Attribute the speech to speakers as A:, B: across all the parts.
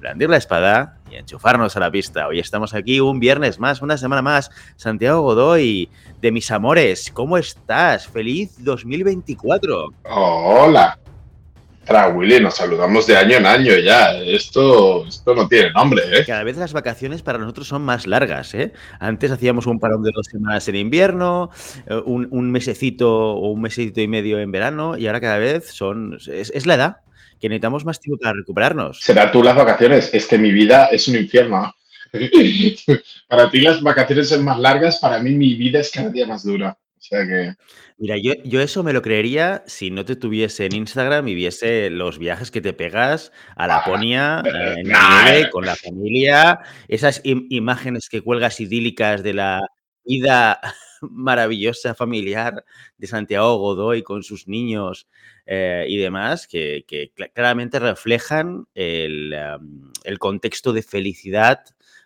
A: blandir la espada y enchufarnos a la pista. Hoy estamos aquí un viernes más, una semana más. Santiago Godoy, de mis amores, ¿cómo estás? Feliz 2024.
B: Hola. Tra Willy, nos saludamos de año en año ya. Esto, esto no tiene nombre, ¿eh?
A: Cada vez las vacaciones para nosotros son más largas, ¿eh? Antes hacíamos un parón de dos semanas en invierno, eh, un, un mesecito o un mesecito y medio en verano, y ahora cada vez son. Es, es la edad que necesitamos más tiempo para recuperarnos.
B: Será tú las vacaciones. Es que mi vida es un infierno. para ti las vacaciones son más largas, para mí mi vida es cada día más dura. O sea que.
A: Mira, yo, yo eso me lo creería si no te tuviese en Instagram y viese los viajes que te pegas a Laponia, eh, en la nieve, con la familia, esas im- imágenes que cuelgas idílicas de la vida maravillosa familiar de Santiago Godoy con sus niños eh, y demás, que, que cla- claramente reflejan el, contexto de felicidad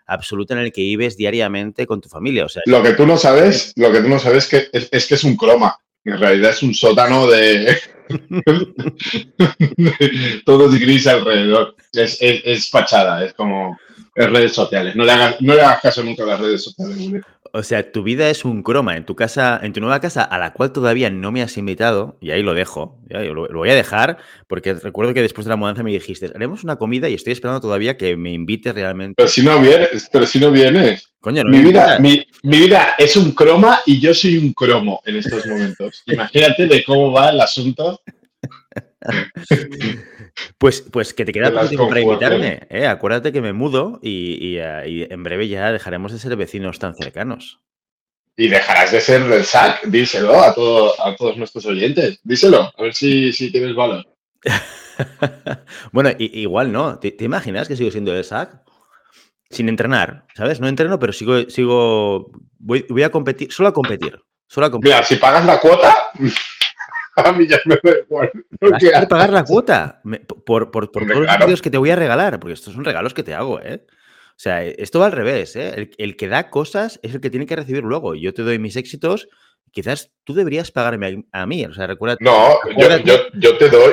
A: absoluta en el que vives diariamente con tu familia. O sea,
B: Lo que tú no sabes, lo que tú no sabes que es, es que es un croma. En realidad es un sótano de. Todo es gris alrededor. Es, es, es fachada, es como. Es redes sociales. No le hagas, no le hagas caso nunca a las redes sociales.
A: O sea, tu vida es un croma en tu casa, en tu nueva casa, a la cual todavía no me has invitado, y ahí lo dejo, ya, yo lo, lo voy a dejar, porque recuerdo que después de la mudanza me dijiste, haremos una comida y estoy esperando todavía que me invites realmente.
B: Pero si no vienes, pero si no vienes.
A: Coño, no
B: Mi
A: me
B: vida,
A: invitas.
B: mi, mi vida es un croma y yo soy un cromo en estos momentos. Imagínate de cómo va el asunto.
A: Pues, pues que te queda poco tiempo para
B: conjugaciones.
A: invitarme, ¿eh? Acuérdate que me mudo y, y, eh, y en breve ya dejaremos de ser vecinos tan cercanos.
B: Y dejarás de ser del SAC, díselo a, todo- a todos nuestros oyentes. Díselo, a ver si, si tienes valor.
A: bueno, i- igual no. ¿Te, te imaginas que sigo siendo el SAC? Sin entrenar, ¿sabes? No entreno, pero sigo, sigo, voy, voy a competir, solo a competir. Solo a competir.
B: Mira, si pagas la cuota, a mí ya me da igual.
A: Vas
B: Porque-
A: a pagar la cuota me- por, por, por todos los vídeos que te voy a regalar, porque estos son regalos que te hago, ¿eh? O sea, esto va al revés, ¿eh? El, el que da cosas es el que tiene que recibir luego. Yo te doy mis éxitos, quizás tú deberías pagarme a, a mí. O sea, recuerda.
B: No, yo, yo, yo te doy,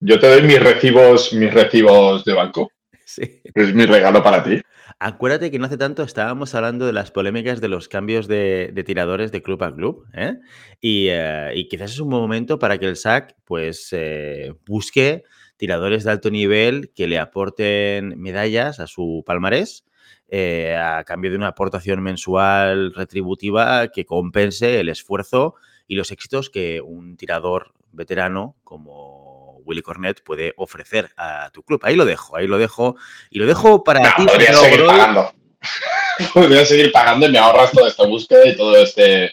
B: yo te doy mis recibos, mis recibos de banco.
A: Sí.
B: Es mi regalo para ti.
A: Acuérdate que no hace tanto estábamos hablando de las polémicas de los cambios de, tiradores de club a club, ¿eh? Y, eh, quizás es un momento para que el SAC pues eh, busque tiradores de alto nivel que le aporten medallas a su palmarés eh, a cambio de una aportación mensual retributiva que compense el esfuerzo y los éxitos que un tirador veterano como Willy Cornet puede ofrecer a tu club. Ahí lo dejo, ahí lo dejo. Y lo dejo para
B: No,
A: ti,
B: podría seguir pagando. podría seguir pagando y me ahorras toda esta búsqueda y todo este.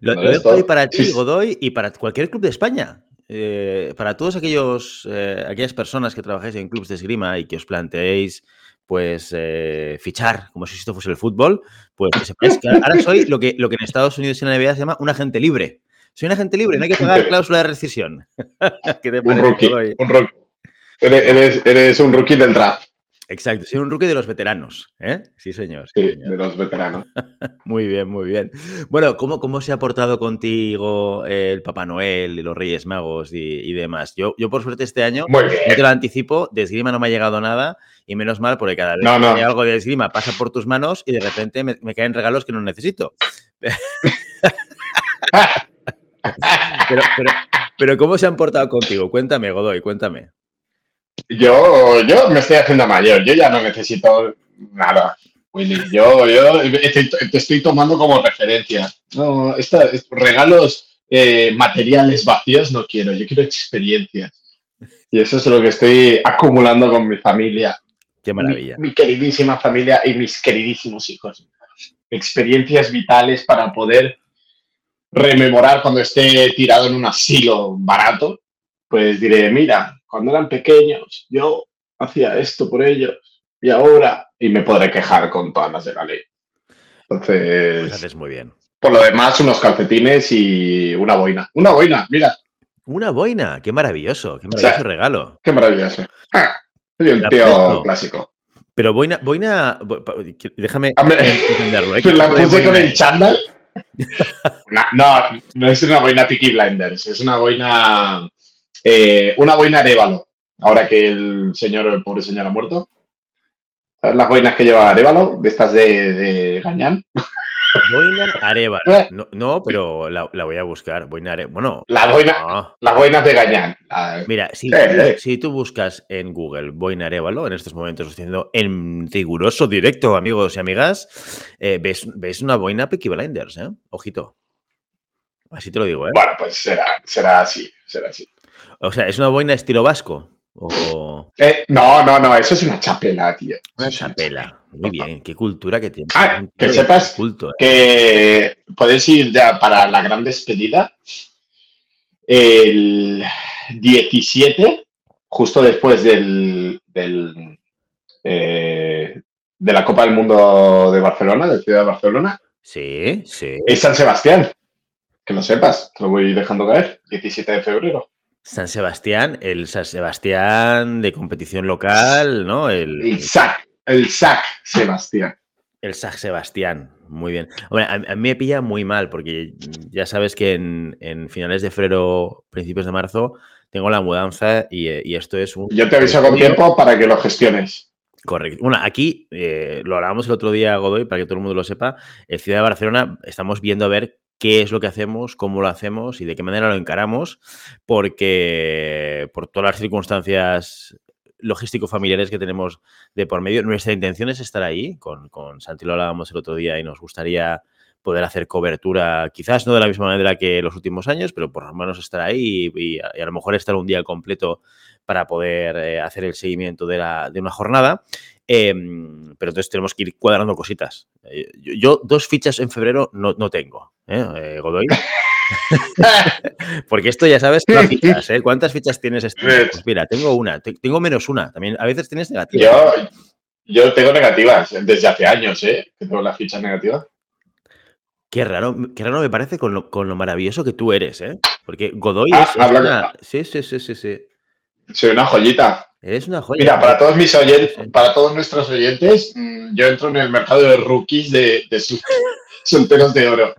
A: Lo,
B: No,
A: lo dejo ahí para ti. Godoy, y para cualquier club de España. Eh, para todos aquellos, eh, aquellas personas que trabajáis en clubes de esgrima y que os planteéis pues eh, fichar como si esto fuese el fútbol, pues que sepáis que ahora soy lo que, lo que en Estados Unidos y en la NBA se llama un agente libre. Soy un agente libre, no hay que pagar cláusula de rescisión. ¿Qué te
B: Un rookie.
A: Godoy?
B: Un rookie. Eres, un rookie del draft.
A: Exacto, soy un rookie de los veteranos. ¿eh? Sí, señor. sí,
B: Sí,
A: señor.
B: de los veteranos.
A: Muy bien, muy bien. Bueno, ¿cómo, cómo se ha portado contigo el Papá Noel y los Reyes Magos y, y demás? Yo, yo, por suerte, este año,
B: Muy
A: no te lo anticipo, de esgrima no me ha llegado nada y menos mal porque cada vez
B: No,
A: que
B: no.
A: hay algo de esgrima pasa por tus manos y de repente me, me caen regalos que no necesito. Pero, pero, pero ¿cómo se han portado contigo? Cuéntame, Godoy, cuéntame.
B: Yo, yo me estoy haciendo mayor. Yo ya no necesito nada. Willy, yo, yo te estoy tomando como referencia. No, esta- es- regalos eh, materiales vacíos no quiero. Yo quiero experiencias. Y eso es lo que estoy acumulando con mi familia.
A: Qué maravilla.
B: Mi, mi queridísima familia y mis queridísimos hijos. Experiencias vitales para poder rememorar cuando esté tirado en un asilo barato. Pues diré, mira, cuando eran pequeños yo hacía esto por ellos y ahora, y me podré quejar con todas las de la ley. Entonces,
A: Pues haces muy bien.
B: por lo demás, unos calcetines y una boina. Una boina, mira,
A: Una boina, qué maravilloso, qué
B: O sea,
A: maravilloso regalo.
B: qué maravilloso. Ah, soy un tío clásico.
A: Pero boina, boina, déjame entenderlo. ¿eh? ¿Qué
B: La puse con el chándal. No, no es una boina Peaky Blinders, es una boina, eh, una boina Arevalo. Ahora que el señor, el pobre señor ha muerto. ¿Sabes las boinas que lleva Arevalo? De estas de, de Gañán.
A: Boina Arevalo.
B: Eh.
A: No, no, pero la, la voy a buscar. Boina Arevalo. Bueno,
B: La boina,
A: no.
B: las boinas de Gañán. La-
A: Mira, si,
B: Eh, eh.
A: si tú buscas en Google Boina Arevalo, en estos momentos haciendo en riguroso directo, amigos y amigas, eh, ves, ves una boina Peaky Blinders, ¿eh? Ojito. Así te lo digo, ¿eh?
B: Bueno, pues será, será así, será así.
A: O sea, ¿es una boina estilo vasco? O
B: Eh, no, no, no, eso es una chapela, tío.
A: una chapela. Muy bien, qué cultura que tienes.
B: Ah, que sepas
A: culto, ¿eh?
B: que podéis ir ya para la gran despedida el 17, justo después del, del, eh, de la Copa del Mundo de Barcelona, de Ciudad de Barcelona,
A: Sí, sí.
B: es San Sebastián. Que lo sepas, te lo voy dejando caer, 17 de febrero.
A: San Sebastián, el San Sebastián de competición local, ¿no? El,
B: El SAC, el SAC Sebastián.
A: el San Sebastián, muy bien. A, a mí me pilla muy mal porque ya sabes que en, en finales de febrero, principios de marzo, tengo la mudanza y, eh, y esto es un...
B: Yo te aviso con tiempo para que lo gestiones.
A: Correcto. Bueno, aquí eh, lo hablábamos el otro día, Godoy, para que todo el mundo lo sepa. En Ciudad de Barcelona estamos viendo a ver qué es lo que hacemos, cómo lo hacemos y de qué manera lo encaramos, porque por todas las circunstancias logístico-familiares que tenemos de por medio, nuestra intención es estar ahí. Con, con Santi lo hablábamos el otro día y nos gustaría poder hacer cobertura, quizás no de la misma manera que los últimos años, pero por lo menos estar ahí y, a lo mejor estar un día completo para poder eh, hacer el seguimiento de, la, de una jornada. Eh, pero entonces tenemos que ir cuadrando cositas. Eh, yo, yo dos fichas en febrero no, no tengo, ¿eh? Eh, Godoy. Porque esto ya sabes, fichas, ¿eh? ¿Cuántas fichas tienes este mes? Pues mira, tengo una, te- tengo menos una. También a veces tienes negativa.
B: Yo, yo tengo negativas desde hace años, ¿eh? Tengo las fichas negativas.
A: Qué raro, qué raro me parece con lo, con lo maravilloso que tú eres, ¿eh? Porque Godoy
B: Ah,
A: es, es una... Sí, sí, sí, sí, sí.
B: Soy una joyita.
A: Eres una joya.
B: Mira, para todos mis oyentes, para todos nuestros oyentes, mm, yo entro en el mercado de rookies de, de sus- solteros de oro.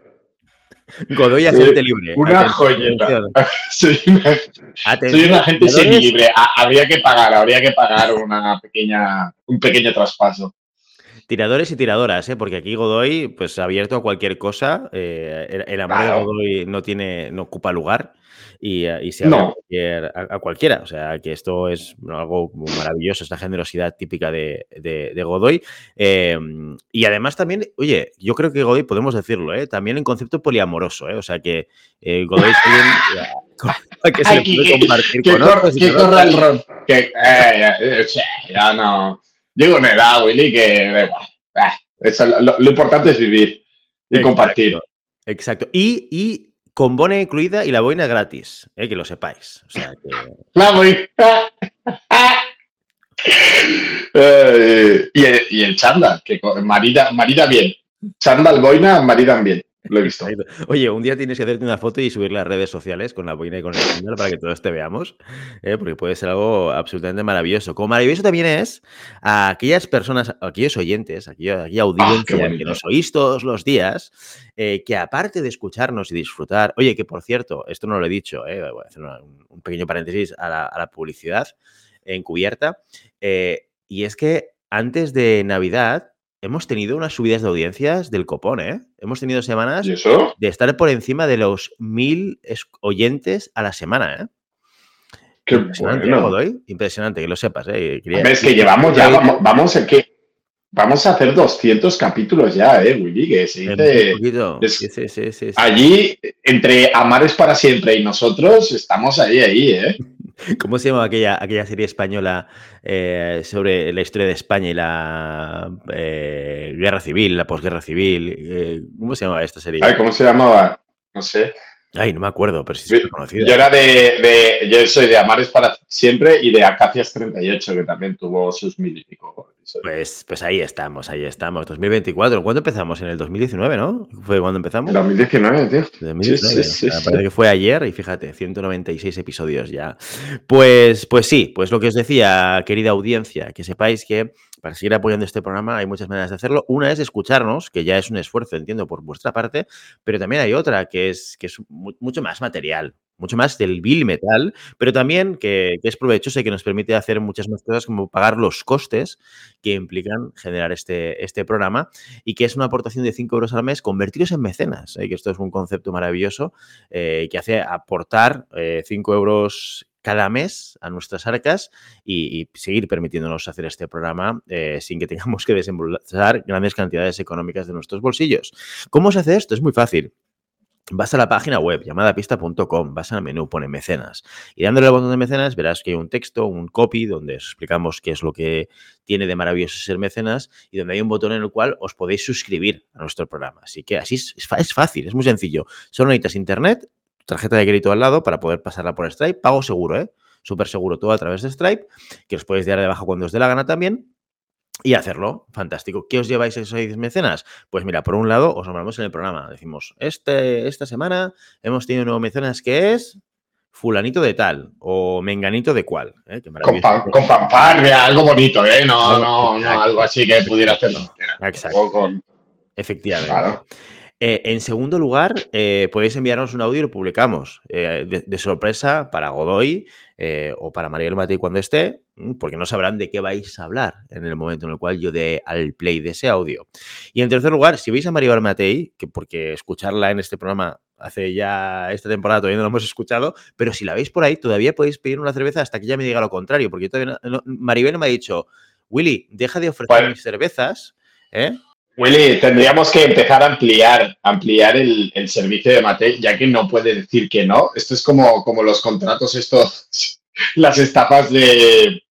A: Godoy agente libre.
B: Una joyeta. Soy una,
A: atención,
B: soy un agente semilibre. Ha- Habría que pagar, habría que pagar una pequeña, un pequeño traspaso.
A: Tiradores y tiradoras, ¿eh? porque aquí Godoy, pues abierto a cualquier cosa. eh, el, el amor
B: Claro.
A: de Godoy no tiene, no ocupa lugar y, eh, y se abre
B: No.
A: a, cualquier- a- a cualquiera. O sea, que esto es algo maravilloso, esta generosidad típica de, de- de Godoy. Eh, y además también, oye, yo creo que Godoy, podemos decirlo, ¿eh? también en concepto poliamoroso, ¿eh? o sea que eh, Godoy es alguien que se le puede compartir
B: Que,
A: con otros
B: que corra el ron. Que, ya, che, ya no. Llego una edad, Willy, que. Ah, eso, lo, lo importante es vivir y
A: Exacto.
B: compartir.
A: Exacto. Y, y con boina incluida y la boina gratis, eh, que lo sepáis. O sea, que...
B: La voy. Eh, y, el, y el chándal, que marida, marida bien. Chándal, boina, maridan bien. Lo he visto.
A: Oye, un día tienes que hacerte una foto y subirla a redes sociales con la boina y con el chándal para que todos te veamos, eh, porque puede ser algo absolutamente maravilloso. Como maravilloso también es a aquellas personas, a aquellos oyentes, a aquella, aquella audiencia que nos oís todos los días, eh, que aparte de escucharnos y disfrutar, oye, que por cierto, esto no lo he dicho, eh, voy a hacer un pequeño paréntesis a la, a la publicidad encubierta, y es que antes de Navidad hemos tenido unas subidas de audiencias del copón, ¿eh? Hemos tenido semanas de estar por encima de los mil es- oyentes a la semana, ¿eh?
B: Qué
A: Impresionante, ¿eh,
B: bueno.
A: Godoy? Impresionante, que lo sepas, ¿eh? Quería-
B: Hombre, es que llevamos ya, vamos, vamos a que. Vamos a hacer 200 capítulos ya, ¿eh, Willy? Que se
A: en
B: dice. es-
A: sí, sí, sí.
B: Allí, entre Amares para siempre y nosotros, estamos ahí, ahí, ¿eh?
A: ¿Cómo se llama aquella, aquella serie española eh, sobre la historia de España y la eh, guerra civil, la posguerra civil? Eh, ¿Cómo se llama esta serie?
B: A ver, ¿cómo se llamaba? No sé.
A: Ay, no me acuerdo, pero sí conocido.
B: Yo era de, Yo soy de Amares para siempre y de Acacias 38, que también tuvo sus mil y pico.
A: Pues, pues ahí estamos, ahí estamos. 2024. ¿Cuándo empezamos? En el 2019, ¿no? ¿Fue cuando empezamos?
B: 2019, tío.
A: 2019. Sí, parece que fue ayer y fíjate, 196 episodios ya. Pues, pues sí, pues lo que os decía, querida audiencia, que sepáis que para seguir apoyando este programa hay muchas maneras de hacerlo. Una es escucharnos, que ya es un esfuerzo, entiendo, por vuestra parte, pero también hay otra que es, que es mucho más material, mucho más del bill metal, pero también que, es provechoso y que nos permite hacer muchas más cosas como pagar los costes que implican generar este, este programa y que es una aportación de 5 euros al mes convertidos en mecenas, ¿eh? que esto es un concepto maravilloso eh, que hace aportar 5 eh, euros cada mes a nuestras arcas y, seguir permitiéndonos hacer este programa eh, sin que tengamos que desembolsar grandes cantidades económicas de nuestros bolsillos. ¿Cómo se hace esto? Es muy fácil. Vas a la página web llamadapista.com, vas al menú, pone mecenas y dándole al botón de mecenas verás que hay un texto, un copy donde os explicamos qué es lo que tiene de maravilloso ser mecenas y donde hay un botón en el cual os podéis suscribir a nuestro programa. Así que así es, es fácil, es muy sencillo. Solo necesitas internet, tarjeta de crédito al lado para poder pasarla por Stripe. Pago seguro, ¿eh? Súper seguro todo a través de Stripe, que os podéis dar de baja cuando os dé la gana también. Y hacerlo, fantástico. ¿Qué os lleváis esos seis mecenas? Pues mira, por un lado, os nombramos en el programa. Decimos, este, esta semana hemos tenido un nuevo mecenas que es fulanito de tal o menganito de cual. ¿eh?
B: con, algo bonito, ¿eh? No, no, no, algo así que pudiera hacerlo.
A: Exacto. Efectivamente. Eh, en segundo lugar, eh, podéis enviarnos un audio y lo publicamos eh, de, sorpresa para Godoy o para Mariel Matei cuando esté, mm, porque no sabrán de qué vais a hablar en el momento en el cual yo dé al play de ese audio. Y en tercer lugar, si veis a Mariel Matei, que porque escucharla en este programa hace ya esta temporada todavía no lo hemos escuchado, pero si la veis por ahí, todavía podéis pedir una cerveza hasta que ella me diga lo contrario, porque todavía Maribel me ha dicho, Willy, deja de ofrecer mis cervezas, ¿eh?
B: Willy, tendríamos que empezar a ampliar, ampliar el, servicio de Mate, ya que no puede decir que no. Esto es como, como los contratos, estos, las estafas de,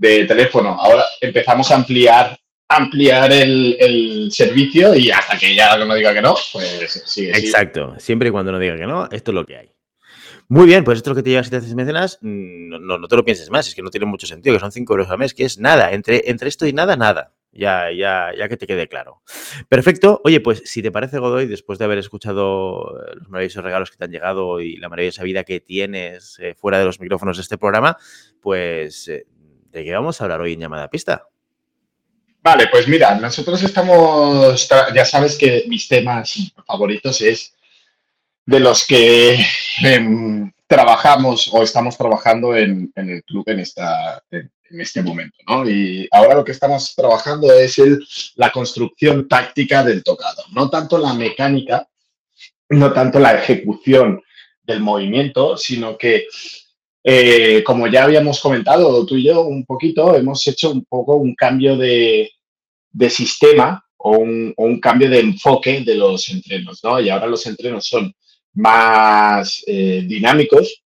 B: teléfono. Ahora empezamos a ampliar, ampliar el, servicio y hasta que ya no diga que no, pues sigue.
A: Exacto. Siempre y cuando no diga que no, esto es lo que hay. Muy bien, pues esto es lo que te llevas si te haces mecenas. Mm, no, no, te lo pienses más, es que no tiene mucho sentido, que son 5 euros al mes, que es nada. Entre, entre esto y nada, nada. Ya, ya, ya que te quede claro. Perfecto. Oye, pues si te parece, Godoy, después de haber escuchado eh, los maravillosos regalos que te han llegado y la maravillosa vida que tienes eh, fuera de los micrófonos de este programa, pues eh, ¿de qué vamos a hablar hoy en llamada pista?
B: Vale, pues mira, nosotros estamos, ya sabes que mis temas favoritos es de los que em, trabajamos o estamos trabajando en, el club en, esta, este momento. ¿no? Y ahora lo que estamos trabajando es la construcción táctica del tocado, no tanto la mecánica, no tanto la ejecución del movimiento, sino que, eh, como ya habíamos comentado tú y yo un poquito, hemos hecho un poco un cambio de, de sistema o un, o un, cambio de enfoque de los entrenos, ¿no? Y ahora los entrenos son más eh, dinámicos,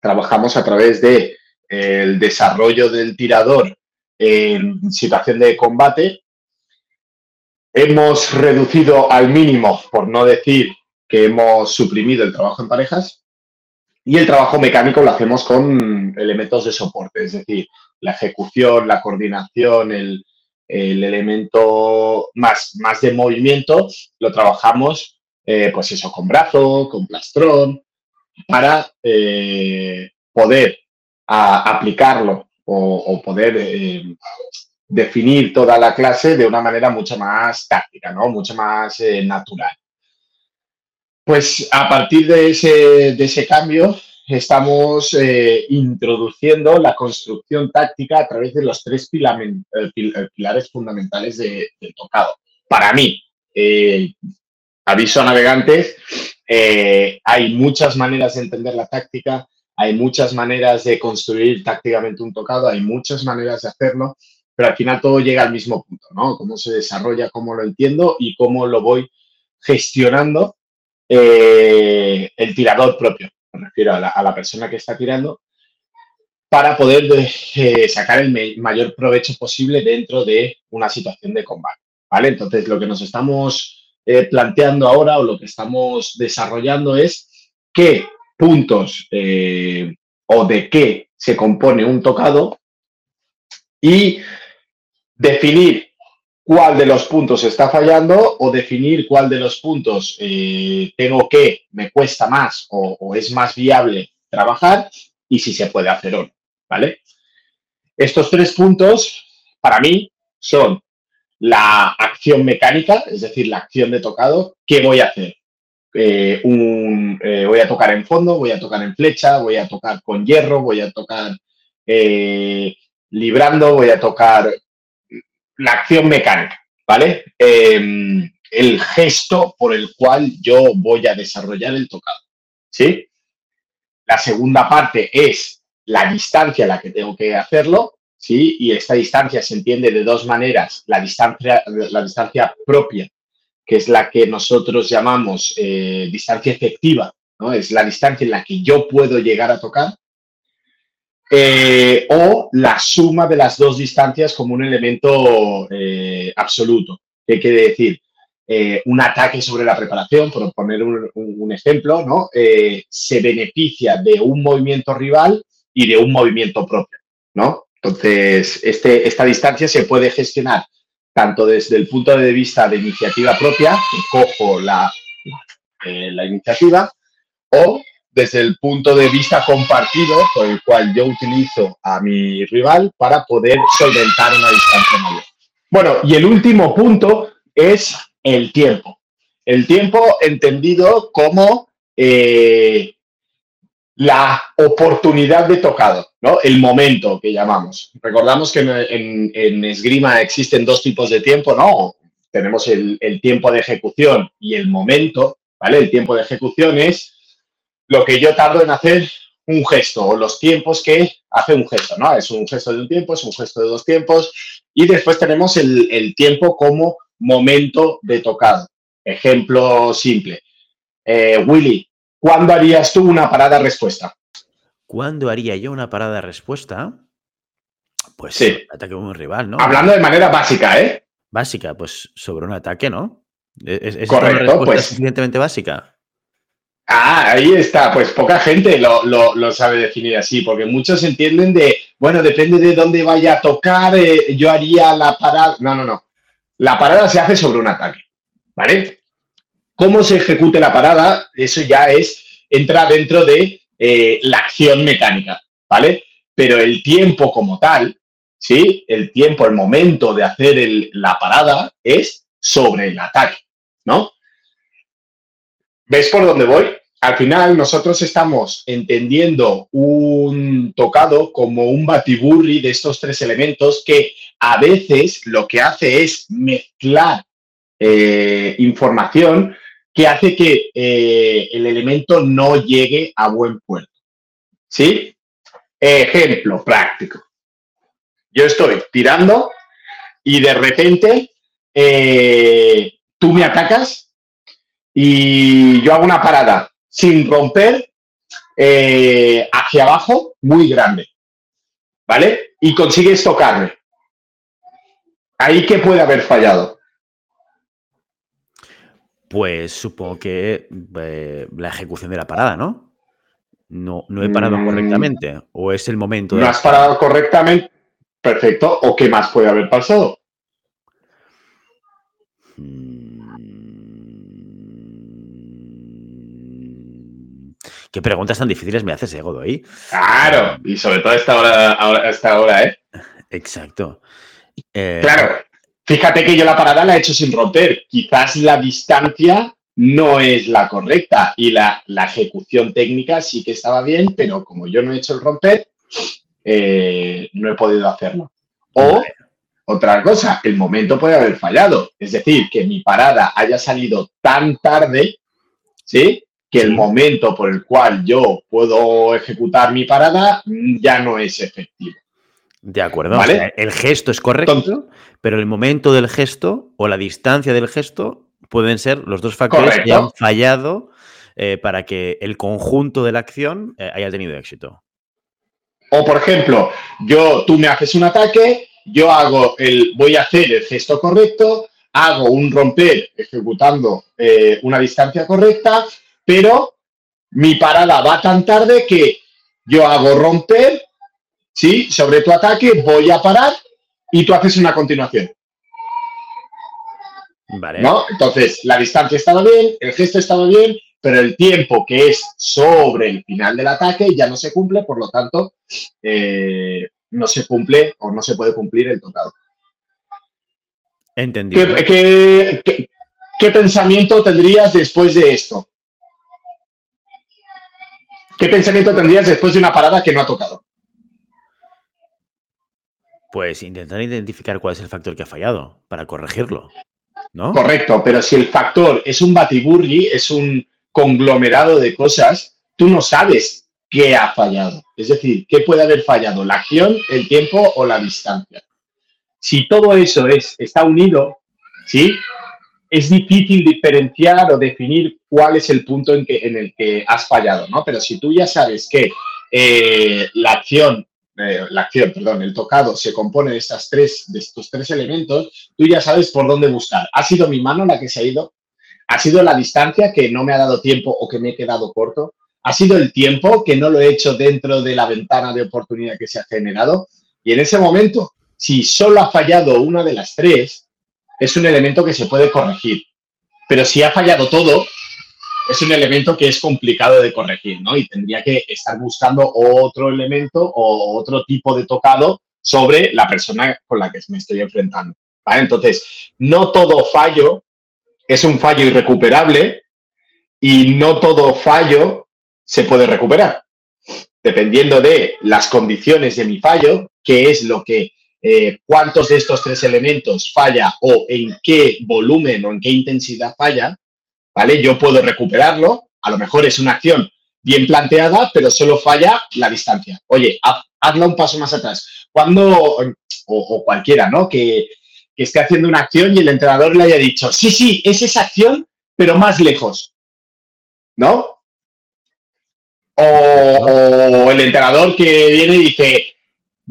B: trabajamos a través de el desarrollo del tirador en situación de combate. Hemos reducido al mínimo, por no decir que hemos suprimido el trabajo en parejas, y el trabajo mecánico lo hacemos con elementos de soporte, es decir, la ejecución, la coordinación, el, elemento más, más de movimiento, lo trabajamos, eh, pues eso, con brazo, con plastrón, para eh, poder a aplicarlo o, poder eh, definir toda la clase de una manera mucho más táctica, ¿no? mucho más eh, natural. Pues a partir de ese, de ese cambio estamos eh, introduciendo la construcción táctica a través de los tres pilares fundamentales de, del tocado. Para mí, aviso a navegantes, hay muchas maneras de entender la táctica, hay muchas maneras de construir tácticamente un tocado, hay muchas maneras de hacerlo, pero al final todo llega al mismo punto, ¿no? Cómo se desarrolla, cómo lo entiendo y cómo lo voy gestionando eh, el tirador propio, me refiero a la, persona que está tirando, para poder eh, sacar el mayor provecho posible dentro de una situación de combate, ¿vale? Entonces, lo que nos estamos eh, planteando ahora o lo que estamos desarrollando es qué puntos eh, o de qué se compone un tocado y definir cuál de los puntos está fallando o definir cuál de los puntos eh, tengo que, me cuesta más o, es más viable trabajar y si se puede hacer o no, ¿vale? Estos tres puntos, para mí, son la acción mecánica, es decir, la acción de tocado, ¿qué voy a hacer? Eh, eh, voy a tocar en fondo, voy a tocar en flecha, voy a tocar con hierro, voy a tocar librando, voy a tocar la acción mecánica, ¿vale? Em, el gesto por el cual yo voy a desarrollar el tocado, ¿sí? La segunda parte es la distancia a la que tengo que hacerlo, ¿sí? Y esta distancia se entiende de dos maneras. La distancia, la distancia propia, que es la que nosotros llamamos eh, distancia efectiva, ¿no? Es la distancia en la que yo puedo llegar a tocar, eh, o la suma de las dos distancias como un elemento eh, absoluto. ¿Qué quiere decir? Un ataque sobre la preparación, por poner un, ejemplo, ¿no? se beneficia de un movimiento rival y de un movimiento propio. ¿no? Entonces, este, esta distancia se puede gestionar tanto desde el punto de vista de iniciativa propia, que cojo la, la iniciativa, o desde el punto de vista compartido por el cual yo utilizo a mi rival para poder solventar una distancia mayor. Bueno, y el último punto es el tiempo. El tiempo entendido como eh, la oportunidad de tocado, ¿no? El momento que llamamos. Recordamos que en, esgrima existen dos tipos de tiempo, ¿no? Tenemos el, tiempo de ejecución y el momento, ¿vale? El tiempo de ejecución es lo que yo tardo en hacer un gesto o los tiempos que hace un gesto, ¿no? Es un gesto de un tiempo, es un gesto de dos tiempos y después tenemos el, tiempo como momento de tocado. Ejemplo simple. Eh, Willy, ¿cuándo harías tú una parada respuesta?
A: ¿Cuándo haría yo una parada respuesta? Pues
B: sí.
A: ataque a un rival, ¿no?
B: Hablando de manera básica, ¿eh?
A: Básica, pues sobre un ataque, ¿no?
B: ¿Es, es Correcto, una pues.
A: suficientemente básica?
B: Ah, ahí está. Pues poca gente lo, sabe definir así, porque muchos entienden de, bueno, depende de dónde vaya a tocar, eh, yo haría la parada. No, no, no. La parada se hace sobre un ataque, ¿vale? Cómo se ejecute la parada, eso ya es, entra dentro de eh, la acción mecánica, ¿vale? Pero el tiempo como tal, ¿sí? El tiempo, el momento de hacer la parada es sobre el ataque, ¿no? ¿Ves por dónde voy? al final nosotros estamos entendiendo un tocado como un batiburri de estos tres elementos que a veces lo que hace es mezclar eh, información que hace que eh, el elemento no llegue a buen puerto. ¿Sí? Ejemplo práctico. Yo estoy tirando y de repente eh, tú me atacas y yo hago una parada sin romper eh, hacia abajo muy grande. ¿Vale? Y consigues tocarme. ¿Ahí qué puede haber fallado?
A: Pues supongo que eh, la ejecución de la parada, ¿no? No, no he parado mm. correctamente. ¿O es el momento
B: de.? No has parado correctamente. Perfecto. ¿O qué más puede haber pasado?
A: ¿Qué preguntas tan difíciles me haces, Ego, ahí?
B: Claro, y sobre todo a esta hora, esta hora ¿eh?
A: Exacto.
B: Eh, claro, fíjate que yo la parada la he hecho sin romper. Quizás la distancia no es la correcta y la, ejecución técnica sí que estaba bien, pero como yo no he hecho el romper, eh, no he podido hacerlo. O otra cosa, el momento puede haber fallado. Es decir, que mi parada haya salido tan tarde, ¿sí? que el momento por el cual yo puedo ejecutar mi parada ya no es efectivo.
A: De acuerdo. ¿Vale? el gesto es correcto, pero el momento del gesto o la distancia del gesto pueden ser los dos factores que han fallado eh, para que el conjunto de la acción eh, haya tenido éxito.
B: O por ejemplo, yo, tú me haces un ataque, yo hago el, voy a hacer el gesto correcto, hago un romper ejecutando eh, una distancia correcta, pero mi parada va tan tarde que yo hago romper, ¿sí? Sobre tu ataque, voy a parar y tú haces una continuación.
A: Vale.
B: ¿No? Entonces, la distancia estaba bien, el gesto estaba bien, pero el tiempo que es sobre el final del ataque ya no se cumple, por lo tanto, eh, no se cumple o no se puede cumplir el tocado.
A: Entendido.
B: ¿Qué, qué, qué, qué pensamiento tendrías después de esto? ¿Qué pensamiento tendrías después de una parada que no ha tocado?
A: Pues intentar identificar cuál es el factor que ha fallado para corregirlo. ¿No?
B: Correcto, pero si el factor es un batiburri, es un conglomerado de cosas, tú no sabes qué ha fallado. Es decir, qué puede haber fallado, la acción, el tiempo o la distancia. Si todo eso es, está unido, ¿sí? Es difícil diferenciar o definir cuál es el punto en, que, en el que has fallado, ¿no? Pero si tú ya sabes que eh, la acción, eh, la acción, perdón, el tocado se compone de, estas tres, de estos tres elementos, tú ya sabes por dónde buscar. ¿Ha sido mi mano la que se ha ido? ¿Ha sido la distancia que no me ha dado tiempo o que me he quedado corto? ¿Ha sido el tiempo que no lo he hecho dentro de la ventana de oportunidad que se ha generado? Y en ese momento, si solo ha fallado una de las tres, es un elemento que se puede corregir. Pero si ha fallado todo, es un elemento que es complicado de corregir, ¿no? Y tendría que estar buscando otro elemento o otro tipo de tocado sobre la persona con la que me estoy enfrentando. ¿vale? Entonces, no todo fallo es un fallo irrecuperable y no todo fallo se puede recuperar. Dependiendo de las condiciones de mi fallo, qué es lo que, eh, cuántos de estos tres elementos falla o en qué volumen o en qué intensidad falla, ¿vale? Yo puedo recuperarlo, a lo mejor es una acción bien planteada, pero solo falla la distancia. Oye, haz, hazla un paso más atrás. Cuando, o, cualquiera, ¿no? Que, que esté haciendo una acción y el entrenador le haya dicho, sí, sí, es esa acción, pero más lejos. ¿No? O, o, el entrenador que viene y dice,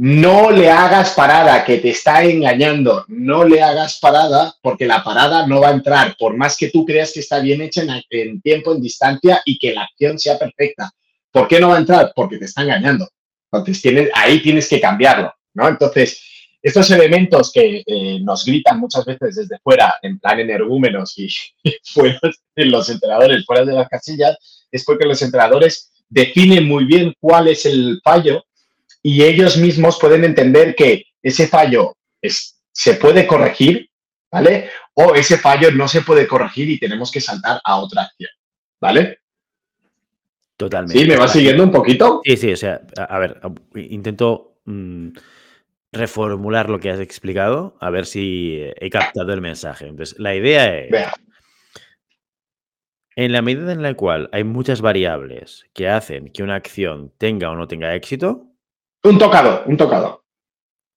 B: no le hagas parada, que te está engañando, no le hagas parada porque la parada no va a entrar, por más que tú creas que está bien hecha en, tiempo, en distancia y que la acción sea perfecta. ¿Por qué no va a entrar? Porque te está engañando. Entonces, tienes, ahí tienes que cambiarlo, ¿no? Entonces, estos elementos que eh, nos gritan muchas veces desde fuera, en plan energúmenos y, y fuera de los entrenadores, fuera de las casillas, es porque los entrenadores definen muy bien cuál es el fallo y ellos mismos pueden entender que ese fallo es, se puede corregir, ¿vale? O ese fallo no se puede corregir y tenemos que saltar a otra acción, ¿vale?
A: Totalmente.
B: ¿Sí? ¿Me va siguiendo un poquito?
A: Sí, sí, o sea, a, a ver, intento mmm, reformular lo que has explicado, a ver si he captado el mensaje. Entonces, la idea es,
B: Vea.
A: en la medida en la cual hay muchas variables que hacen que una acción tenga o no tenga éxito,
B: Un tocado, un tocado.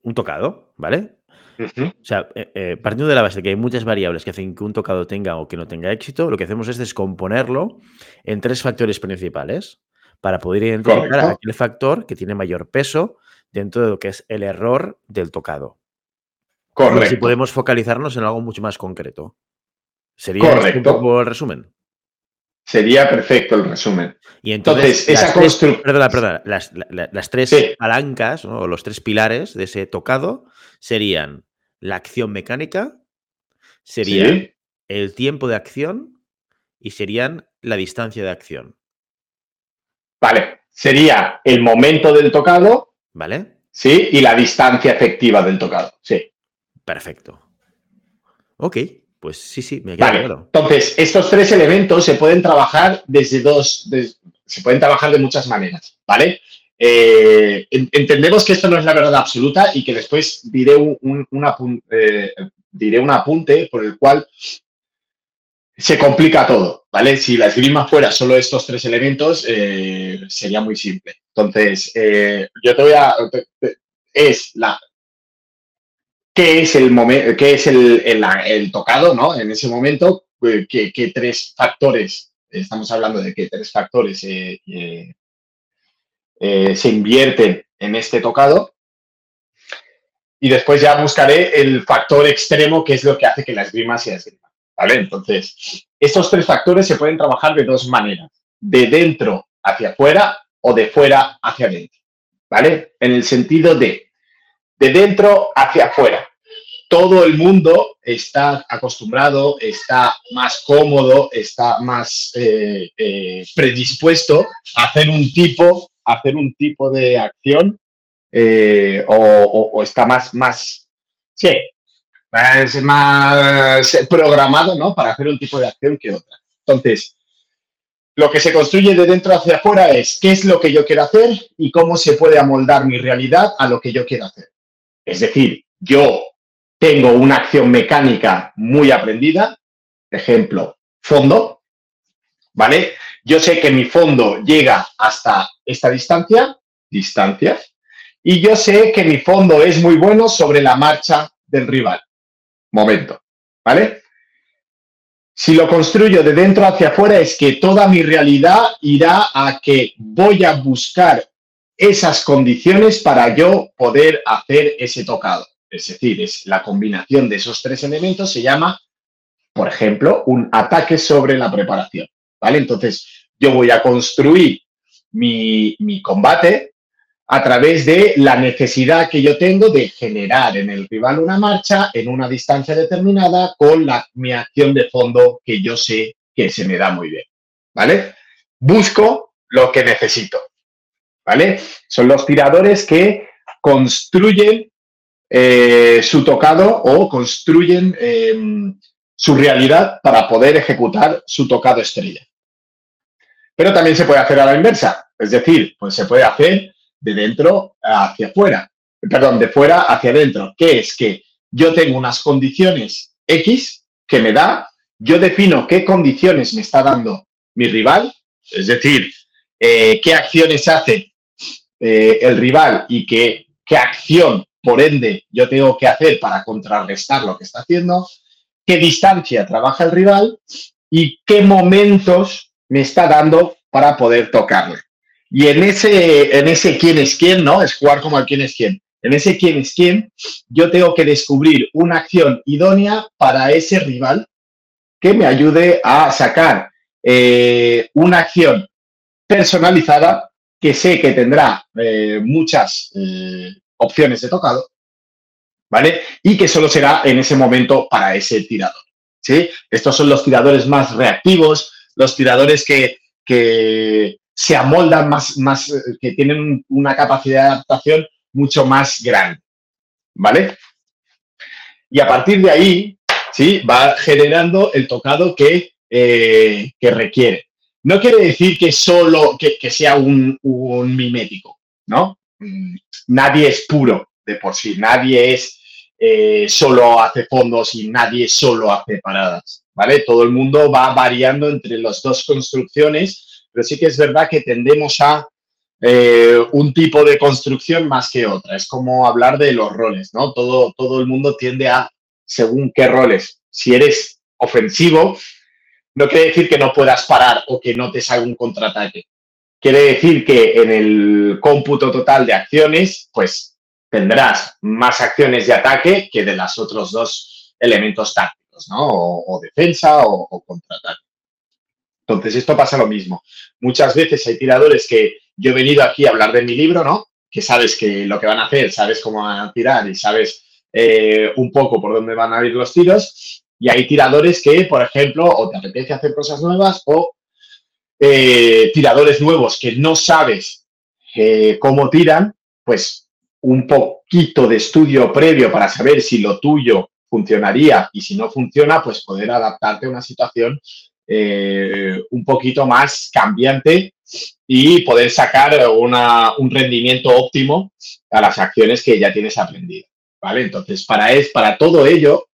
A: un tocado, ¿vale? O sea, eh, eh, partiendo de la base de que hay muchas variables que hacen que un tocado tenga o que no tenga éxito, lo que hacemos es descomponerlo en tres factores principales para poder identificar
B: Correcto.
A: aquel factor que tiene mayor peso dentro de lo que es el error del tocado.
B: Correcto.
A: podemos focalizarnos en algo mucho más concreto. ¿Sería este un
B: Correcto.
A: poco el resumen?
B: Sería perfecto el resumen.
A: Y entonces,
B: Entonces, esa construcción.
A: perdona, perdona, las, la- la- las tres
B: Sí,
A: palancas ¿no? o los tres pilares de ese tocado serían la acción mecánica, serían
B: sí,
A: el tiempo de acción y serían la distancia de acción.
B: vale. Sería el momento del tocado,
A: ¿Vale?
B: sí, y la distancia efectiva del tocado, sí.
A: Perfecto. Ok, pues sí, sí, me queda
B: Vale.
A: claro.
B: Entonces, estos tres elementos se pueden trabajar desde dos, des- se pueden trabajar de muchas maneras, ¿vale? Eh, en- entendemos que esto no es la verdad absoluta y que después diré un, un- eh, diré un apunte por el cual se complica todo, ¿vale? Si la esgrima fuera solo estos tres elementos, eh, sería muy simple. Entonces, yo te voy a... te- te- es la... ¿Qué es el momento, qué es el, el- tocado, ¿no? En ese momento, eh, ¿qué, qué tres factores, estamos hablando de qué tres factores eh, eh, se invierten en este tocado? Y después ya buscaré el factor extremo, que es lo que hace que la esgrima sea esgrima. ¿Vale? Entonces, estos tres factores se pueden trabajar de dos maneras, de dentro hacia afuera o de fuera hacia adentro, ¿vale? En el sentido de de dentro hacia afuera. Todo el mundo está acostumbrado, está más cómodo, está más eh, eh, predispuesto a hacer un tipo, hacer un tipo de acción eh, o, está más, más, sí, más programado, ¿no? Para hacer un tipo de acción que otra. Entonces, lo que se construye de dentro hacia afuera es qué es lo que yo quiero hacer y cómo se puede amoldar mi realidad a lo que yo quiero hacer. Es decir, yo tengo una acción mecánica muy aprendida, ejemplo, fondo, ¿vale? Yo sé que mi fondo llega hasta esta distancia, distancia, y yo sé que mi fondo es muy bueno sobre la marcha del rival. Momento, ¿vale? Si lo construyo de dentro hacia afuera es que toda mi realidad irá a que voy a buscar esas condiciones para yo poder hacer ese tocado. Es decir, es la combinación de esos tres elementos se llama, por ejemplo, un ataque sobre la preparación. ¿Vale? Entonces, yo voy a construir mi, combate a través de la necesidad que yo tengo de generar en el rival una marcha en una distancia determinada con la, mi acción de fondo que yo sé que se me da muy bien. ¿Vale? Busco lo que necesito. ¿Vale? Son los tiradores que construyen eh, su tocado o construyen em, su realidad para poder ejecutar su tocado estrella. Pero también se puede hacer a la inversa, es decir, pues se puede hacer de dentro hacia afuera, perdón, de fuera hacia adentro, que es que yo tengo unas condiciones X que me da, yo defino qué condiciones me está dando mi rival, es decir, eh, qué acciones hace eh, el rival y qué, qué acción, por ende, yo tengo que hacer para contrarrestar lo que está haciendo, qué distancia trabaja el rival y qué momentos me está dando para poder tocarle. Y en ese, en ese quién es quién, ¿no? Es jugar como el quién es quién. En ese quién es quién, yo tengo que descubrir una acción idónea para ese rival que me ayude a sacar eh, una acción personalizada que sé que tendrá eh, muchas eh, opciones de tocado, ¿vale? Y que solo será en ese momento para ese tirador, ¿sí? Estos son los tiradores más reactivos, los tiradores que, se amoldan más, más, eh, que tienen una capacidad de adaptación mucho más grande, ¿vale? Y a partir de ahí, ¿sí? Va generando el tocado que, que requiere. No quiere decir que solo que, sea un, mimético, ¿no? Mm, nadie es puro de por sí, nadie es eh, solo hace fondos y nadie solo hace paradas, ¿vale? Todo el mundo va variando entre las dos construcciones, pero sí que es verdad que tendemos a eh, un tipo de construcción más que otra. Es como hablar de los roles, ¿no? Todo, todo el mundo tiende a, según qué roles. Si eres ofensivo, no quiere decir que no puedas parar o que no te salga un contraataque. Quiere decir que en el cómputo total de acciones, pues tendrás más acciones de ataque que de los otros dos elementos tácticos, ¿no? O, defensa o, contraataque. Entonces, esto pasa lo mismo. Muchas veces hay tiradores que yo he venido aquí a hablar de mi libro, ¿no? Que sabes que lo que van a hacer, sabes cómo van a tirar y sabes eh, un poco por dónde van a ir los tiros y hay tiradores que, por ejemplo, o te apetece hacer cosas nuevas o eh, tiradores nuevos que no sabes eh, cómo tiran, pues un poquito de estudio previo para saber si lo tuyo funcionaría y si no funciona, pues poder adaptarte a una situación eh, un poquito más cambiante y poder sacar un rendimiento óptimo a las acciones que ya tienes aprendido. ¿Vale? Entonces, para, es, para todo ello,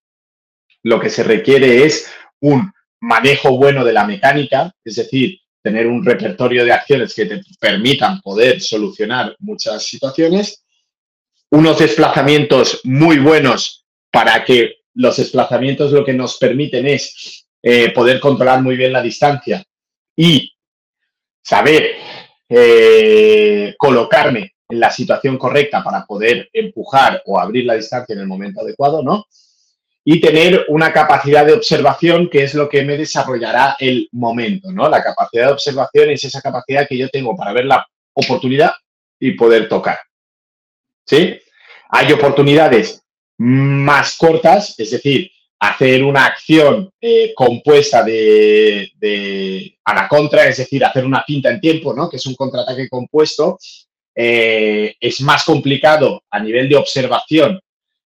B: lo que se requiere es un manejo bueno de la mecánica, es decir, tener un repertorio de acciones que te permitan poder solucionar muchas situaciones, unos desplazamientos muy buenos para que los desplazamientos lo que nos permiten es eh, poder controlar muy bien la distancia y saber eh, colocarme en la situación correcta para poder empujar o abrir la distancia en el momento adecuado, ¿no? Y tener una capacidad de observación que es lo que me desarrollará el momento, ¿no? La capacidad de observación es esa capacidad que yo tengo para ver la oportunidad y poder tocar. ¿Sí? Hay oportunidades más cortas, es decir, hacer una acción eh, compuesta de, a la contra, es decir, hacer una pinta en tiempo, ¿no? que es un contraataque compuesto, eh, es más complicado a nivel de observación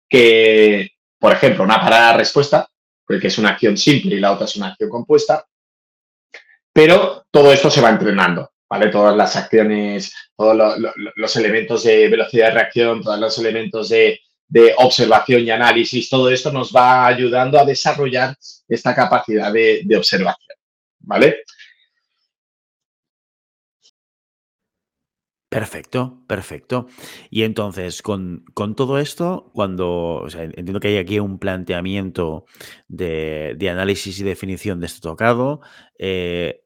B: que, por ejemplo, una parada-respuesta, porque es una acción simple y la otra es una acción compuesta, pero todo esto se va entrenando. ¿Vale? Todas las acciones, todos los elementos de velocidad de reacción, todos los elementos de, de observación y análisis, todo esto nos va ayudando a desarrollar esta capacidad de, observación, ¿vale?
A: Perfecto, perfecto. Y entonces, con, todo esto, cuando entiendo que hay aquí un planteamiento de, análisis y definición de este tocado, eh,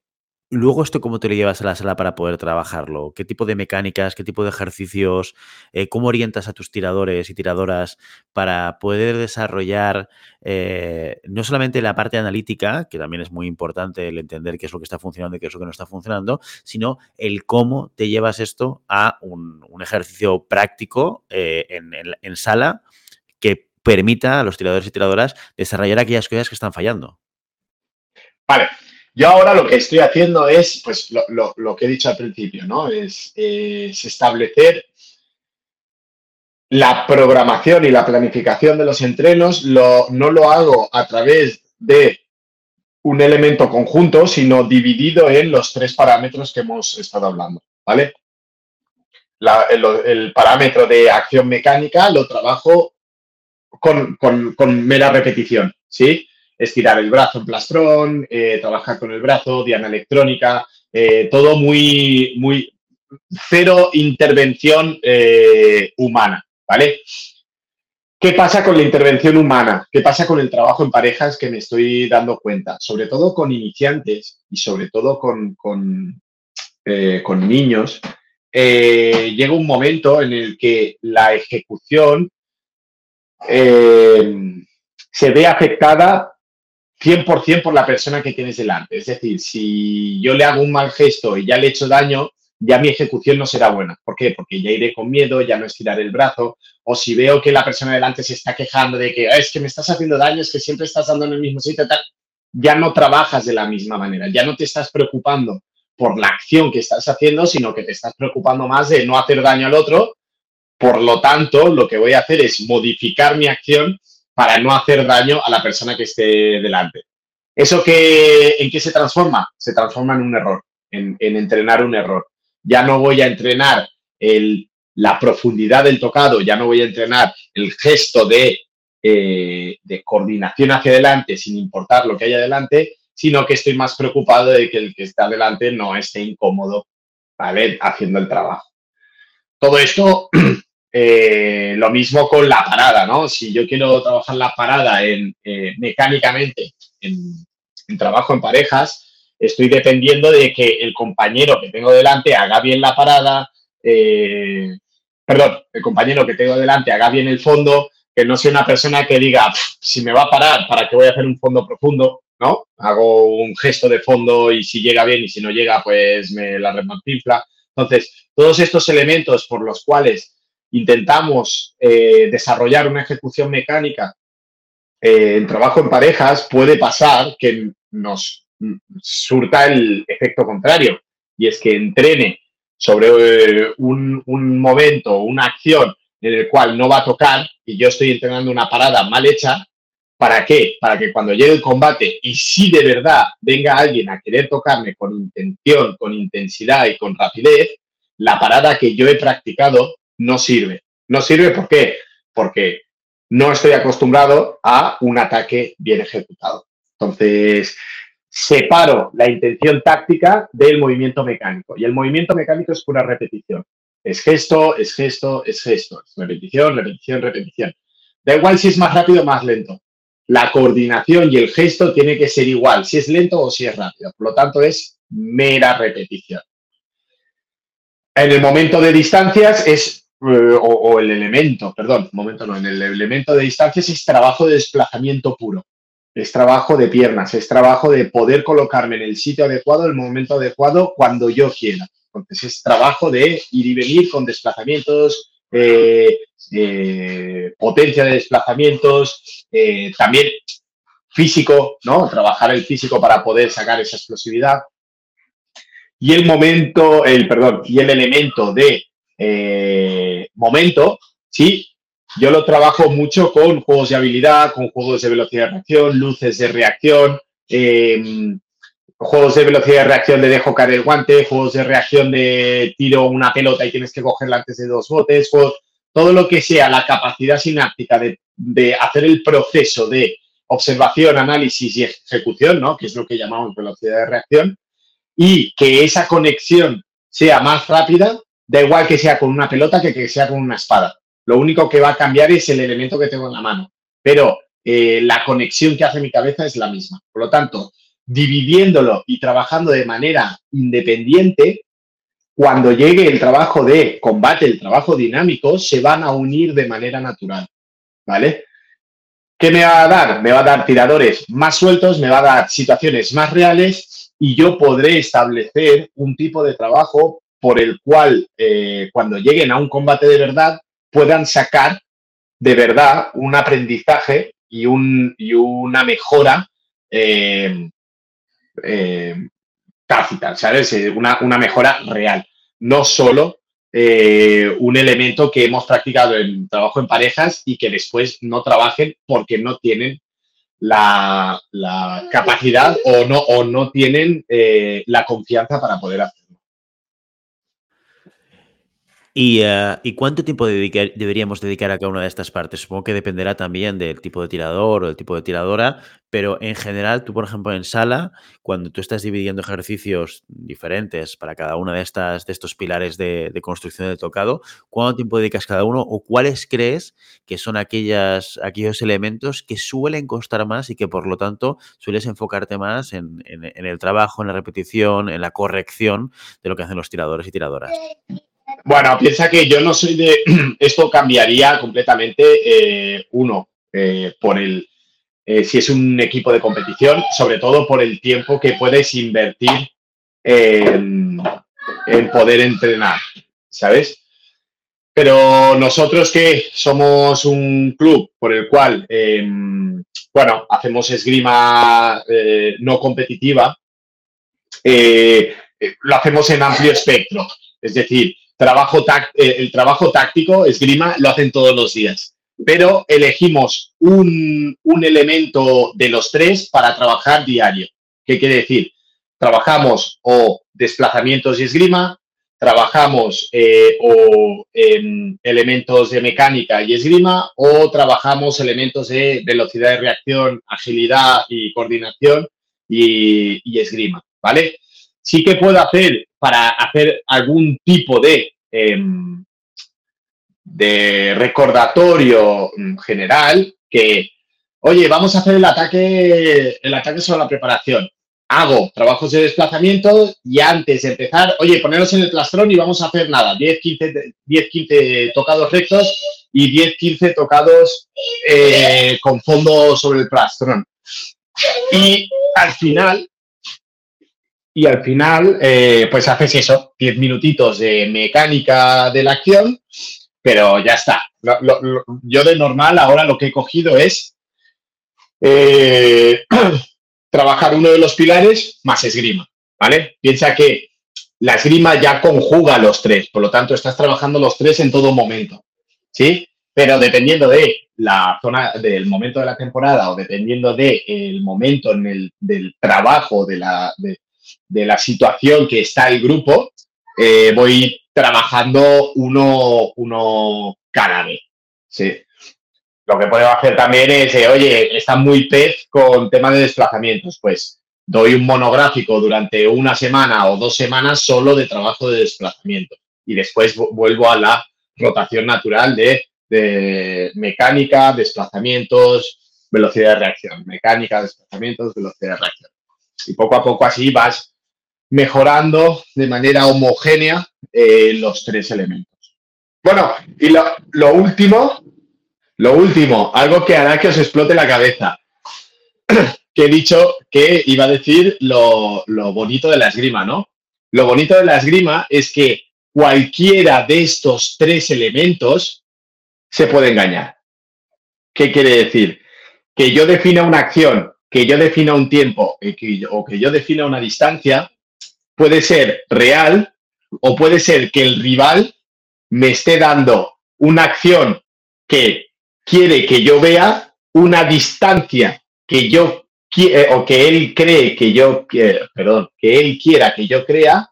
A: Luego, ¿esto cómo te lo llevas a la sala para poder trabajarlo? ¿Qué tipo de mecánicas, qué tipo de ejercicios, eh, cómo orientas a tus tiradores y tiradoras para poder desarrollar eh, no solamente la parte analítica, que también es muy importante el entender qué es lo que está funcionando y qué es lo que no está funcionando, sino el cómo te llevas esto a un, ejercicio práctico eh, en, en sala que permita a los tiradores y tiradoras desarrollar aquellas cosas que están fallando?
B: Vale, yo ahora lo que estoy haciendo es, pues, lo, que he dicho al principio, ¿no? Es, establecer la programación y la planificación de los entrenos. no lo hago a través de un elemento conjunto, sino dividido en los tres parámetros que hemos estado hablando, ¿vale? el, parámetro de acción mecánica lo trabajo con, con mera repetición, ¿sí? Estirar el brazo en plastrón, eh, trabajar con el brazo, diana electrónica, eh, todo muy, muy cero intervención eh, humana, ¿vale? ¿Qué pasa con la intervención humana? ¿Qué pasa con el trabajo en parejas que me estoy dando cuenta? Sobre todo con iniciantes y sobre todo con, con, con niños, llega un momento en el que la ejecución se ve afectada 100% por la persona que tienes delante. Es decir, si yo le hago un mal gesto y ya le he hecho daño, ya mi ejecución no será buena. ¿Por qué? Porque ya iré con miedo, ya no estirar el brazo, o si veo que la persona delante se está quejando de que es que me estás haciendo daño, es que siempre estás dando en el mismo sitio, ya no trabajas de la misma manera, ya no te estás preocupando por la acción que estás haciendo, sino que te estás preocupando más de no hacer daño al otro. Por lo tanto, lo que voy a hacer es modificar mi acción para no hacer daño a la persona que esté delante. ¿Eso que, en qué se transforma? Se transforma en un error, en, entrenar un error. Ya no voy a entrenar la profundidad del tocado, ya no voy a entrenar el gesto de, eh, de coordinación hacia adelante sin importar lo que haya adelante, sino que estoy más preocupado de que el que está delante no esté incómodo, ¿vale? Haciendo el trabajo. Todo esto Eh, lo mismo con la parada, ¿no? Si yo quiero trabajar la parada en, eh, mecánicamente en, trabajo en parejas, estoy dependiendo de que el compañero que tengo delante haga bien la parada, eh, perdón, el compañero que tengo delante haga bien el fondo, que no sea una persona que diga, si me va a parar, ¿para qué voy a hacer un fondo profundo? ¿No? Hago un gesto de fondo y si llega bien y si no llega, pues me la remantinfla. Entonces, todos estos elementos por los cuales intentamos eh, desarrollar una ejecución mecánica eh, en trabajo en parejas, puede pasar que nos surta el efecto contrario, y es que entrene sobre eh, un, un momento, una acción en el cual no va a tocar y yo estoy entrenando una parada mal hecha, ¿Para qué? Para que cuando llegue el combate y si de verdad venga alguien a querer tocarme con intención, con intensidad y con rapidez, la parada que yo he practicado no sirve. No sirve ¿por qué? Porque no estoy acostumbrado a un ataque bien ejecutado. Entonces, separo la intención táctica del movimiento mecánico. Y el movimiento mecánico es pura repetición. Es gesto, es gesto, es gesto. Es repetición, repetición, repetición. Da igual si es más rápido o más lento. La coordinación y el gesto tiene que ser igual, si es lento o si es rápido. Por lo tanto, es mera repetición. En el momento de distancias es eh, o, el elemento, perdón, momento no, en el elemento de distancias es trabajo de desplazamiento puro. Es trabajo de piernas, es trabajo de poder colocarme en el sitio adecuado, el momento adecuado, cuando yo quiera. Entonces es trabajo de ir y venir con desplazamientos, eh, eh, potencia de desplazamientos, también físico, ¿no? Trabajar el físico para poder sacar esa explosividad. Y el momento, el, perdón, y el elemento de momento, sí, yo lo trabajo mucho con juegos de habilidad, con juegos de velocidad de reacción, luces de reacción, em, juegos de velocidad de reacción de dejo caer el guante, juegos de reacción de tiro una pelota y tienes que cogerla antes de dos botes, todo lo que sea la capacidad sináptica de, de, hacer el proceso de observación, análisis y ejecución, ¿no? que es lo que llamamos velocidad de reacción, y que esa conexión sea más rápida, Da igual que sea con una pelota que que sea con una espada. Lo único que va a cambiar es el elemento que tengo en la mano. Pero eh, la conexión que hace mi cabeza es la misma. Por lo tanto, dividiéndolo y trabajando de manera independiente, cuando llegue el trabajo de combate, el trabajo dinámico, se van a unir de manera natural. ¿Vale? ¿Qué me va a dar? Me va a dar tiradores más sueltos, me va a dar situaciones más reales y yo podré establecer un tipo de trabajo por el cual eh, cuando lleguen a un combate de verdad puedan sacar de verdad un aprendizaje y, un, una mejora eh, eh, tácita, ¿sabes? Una, una, mejora real, no solo un elemento que hemos practicado en trabajo en parejas y que después no trabajen porque no tienen la, capacidad o no, o no tienen la confianza para poder hacerlo.
A: ¿Y, cuánto tiempo deberíamos dedicar a cada una de estas partes? Supongo que dependerá también del tipo de tirador o del tipo de tiradora, pero en general, tú, por ejemplo, en sala, cuando tú estás dividiendo ejercicios diferentes para cada una de estas de estos pilares de, construcción del tocado, ¿cuánto tiempo dedicas cada uno o cuáles crees que son aquellas, aquellos elementos que suelen costar más y que por lo tanto sueles enfocarte más en el trabajo, en la repetición, en la corrección de lo que hacen los tiradores y tiradoras?
B: Bueno, piensa que yo no soy de. Esto cambiaría completamente. Eh, uno, eh, por el. Eh, si es un equipo de competición, sobre todo por el tiempo que puedes invertir en, poder entrenar, ¿sabes? Pero nosotros que somos un club por el cual, em, bueno, hacemos esgrima no competitiva, lo hacemos en amplio espectro. Es decir, trabajo eh, el trabajo táctico, esgrima, lo hacen todos los días. Pero elegimos un, elemento de los tres para trabajar diario. ¿Qué quiere decir? Trabajamos o desplazamientos y esgrima, trabajamos eh, o elementos de mecánica y esgrima, o trabajamos elementos de velocidad de reacción, agilidad y coordinación y, y esgrima, ¿vale? sí que puedo hacer para hacer algún tipo de, em, de recordatorio general que, oye, vamos a hacer el ataque, el ataque sobre la preparación. Hago trabajos de desplazamiento y antes de empezar, oye, poneros en el plastrón y vamos a hacer nada, 10, 15, 10, 15 tocados rectos y 10, 15 tocados eh, con fondo sobre el plastrón. Y al final y al final, eh, pues haces eso, 10 minutitos de mecánica de la acción, pero ya está. yo de normal ahora lo que he cogido es eh, trabajar uno de los pilares más esgrima, ¿vale? Piensa que la esgrima ya conjuga los tres, por lo tanto estás trabajando los tres en todo momento, ¿sí? Pero dependiendo de la zona del momento de la temporada o dependiendo del momento en el del trabajo de la, de la situación que está el grupo, eh, voy trabajando uno, uno cada vez. Lo que puedo hacer también es, eh, oye, está muy pez con tema de desplazamientos, pues doy un monográfico durante una semana o dos semanas solo de trabajo de desplazamiento y después vuelvo a la rotación natural de, de mecánica, desplazamientos, velocidad de reacción, mecánica, desplazamientos, velocidad de reacción y poco a poco así vas mejorando de manera homogénea eh, los tres elementos. Bueno, y lo, último, lo último, algo que hará que os explote la cabeza. que he dicho que iba a decir lo, lo bonito de la esgrima, ¿no? Lo bonito de la esgrima es que cualquiera de estos tres elementos se puede engañar. ¿Qué quiere decir? Que yo defina una acción, que yo defina un tiempo o que yo defina una distancia, puede ser real o puede ser que el rival me esté dando una acción que quiere que yo vea, una distancia que yo eh, o que él cree que yo, perdón, que él quiera que yo crea,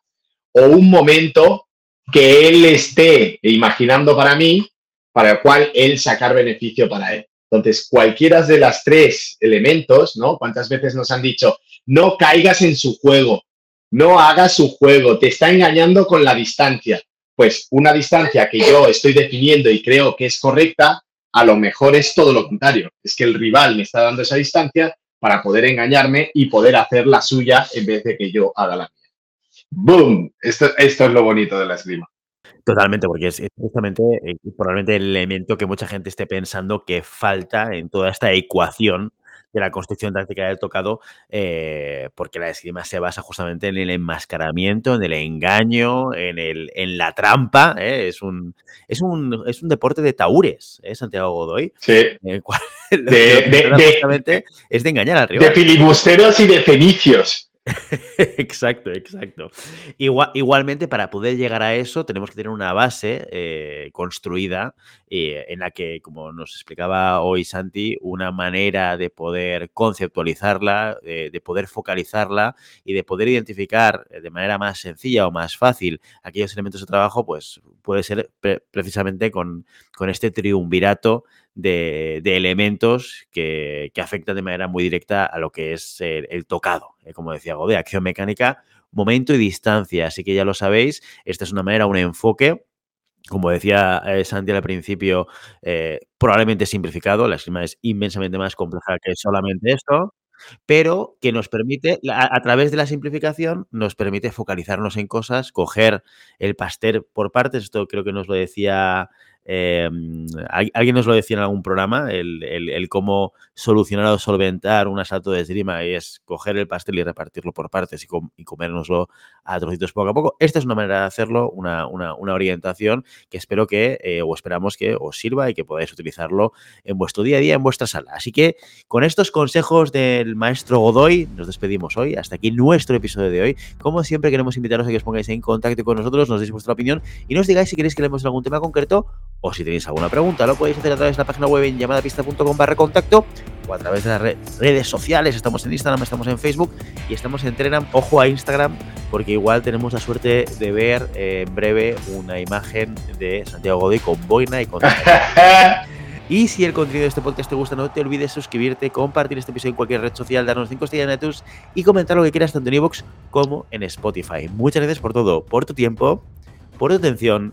B: o un momento que él esté imaginando para mí, para el cual él sacar beneficio para él. Entonces, cualquiera de las tres elementos, ¿no? ¿Cuántas veces nos han dicho, no caigas en su juego, no hagas su juego, te está engañando con la distancia? Pues una distancia que yo estoy definiendo y creo que es correcta, a lo mejor es todo lo contrario. Es que el rival me está dando esa distancia para poder engañarme y poder hacer la suya en vez de que yo haga la mía. ¡Boom! Esto, esto es lo bonito de la esgrima.
A: Totalmente, porque es, justamente eh, probablemente el elemento que mucha gente esté pensando que falta en toda esta ecuación de la construcción táctica del tocado, eh, porque la esgrima se basa justamente en el enmascaramiento, en el engaño, en, el, en la trampa. ¿eh? Es, un, es, un, es un deporte de taúres, ¿eh? Santiago Godoy.
B: Sí.
A: de, es de engañar al rival.
B: De filibusteros y de fenicios.
A: exacto, exacto. Igual, igualmente, para poder llegar a eso, tenemos que tener una base eh, construida eh, en la que, como nos explicaba hoy Santi, una manera de poder conceptualizarla, de poder focalizarla y de poder identificar de manera más sencilla o más fácil aquellos elementos de trabajo, pues puede ser precisamente con, con este triunvirato de, elementos que, afectan de manera muy directa a lo que es el, tocado, eh, como decía de acción mecánica, momento y distancia. Así que ya lo sabéis, esta es una manera, un enfoque como decía eh, Santi al principio, eh, probablemente simplificado, la esgrima es inmensamente más compleja que solamente esto, pero que nos permite, a, través de la simplificación, nos permite focalizarnos en cosas, coger el pastel por partes, esto creo que nos lo decía eh, alguien nos lo decía en algún programa, el, cómo solucionar o solventar un asalto de esgrima es coger el pastel y repartirlo por partes y, com y comérnoslo a trocitos poco a poco. Esta es una manera de hacerlo, una, orientación que espero que, eh, o esperamos que os sirva y que podáis utilizarlo en vuestro día a día, en vuestra sala. Así que con estos consejos del maestro Godoy, nos despedimos hoy. Hasta aquí nuestro episodio de hoy. Como siempre, queremos invitaros a que os pongáis en contacto con nosotros, nos deis vuestra opinión y nos digáis si queréis que leemos algún tema concreto o si tenéis alguna pregunta, lo podéis hacer a través de la página web en llamadapista.com barra contacto o a través de las redes sociales. Estamos en Instagram, estamos en Facebook y estamos en Telegram. Ojo a Instagram, porque igual tenemos la suerte de ver eh, en breve una imagen de Santiago Godoy con boina y con. Y si el contenido de este podcast te gusta, no te olvides suscribirte, compartir este episodio en cualquier red social, darnos 5 estrellas en iTunes y comentar lo que quieras tanto en iVoox como en Spotify. Muchas gracias por todo, por tu tiempo, por tu atención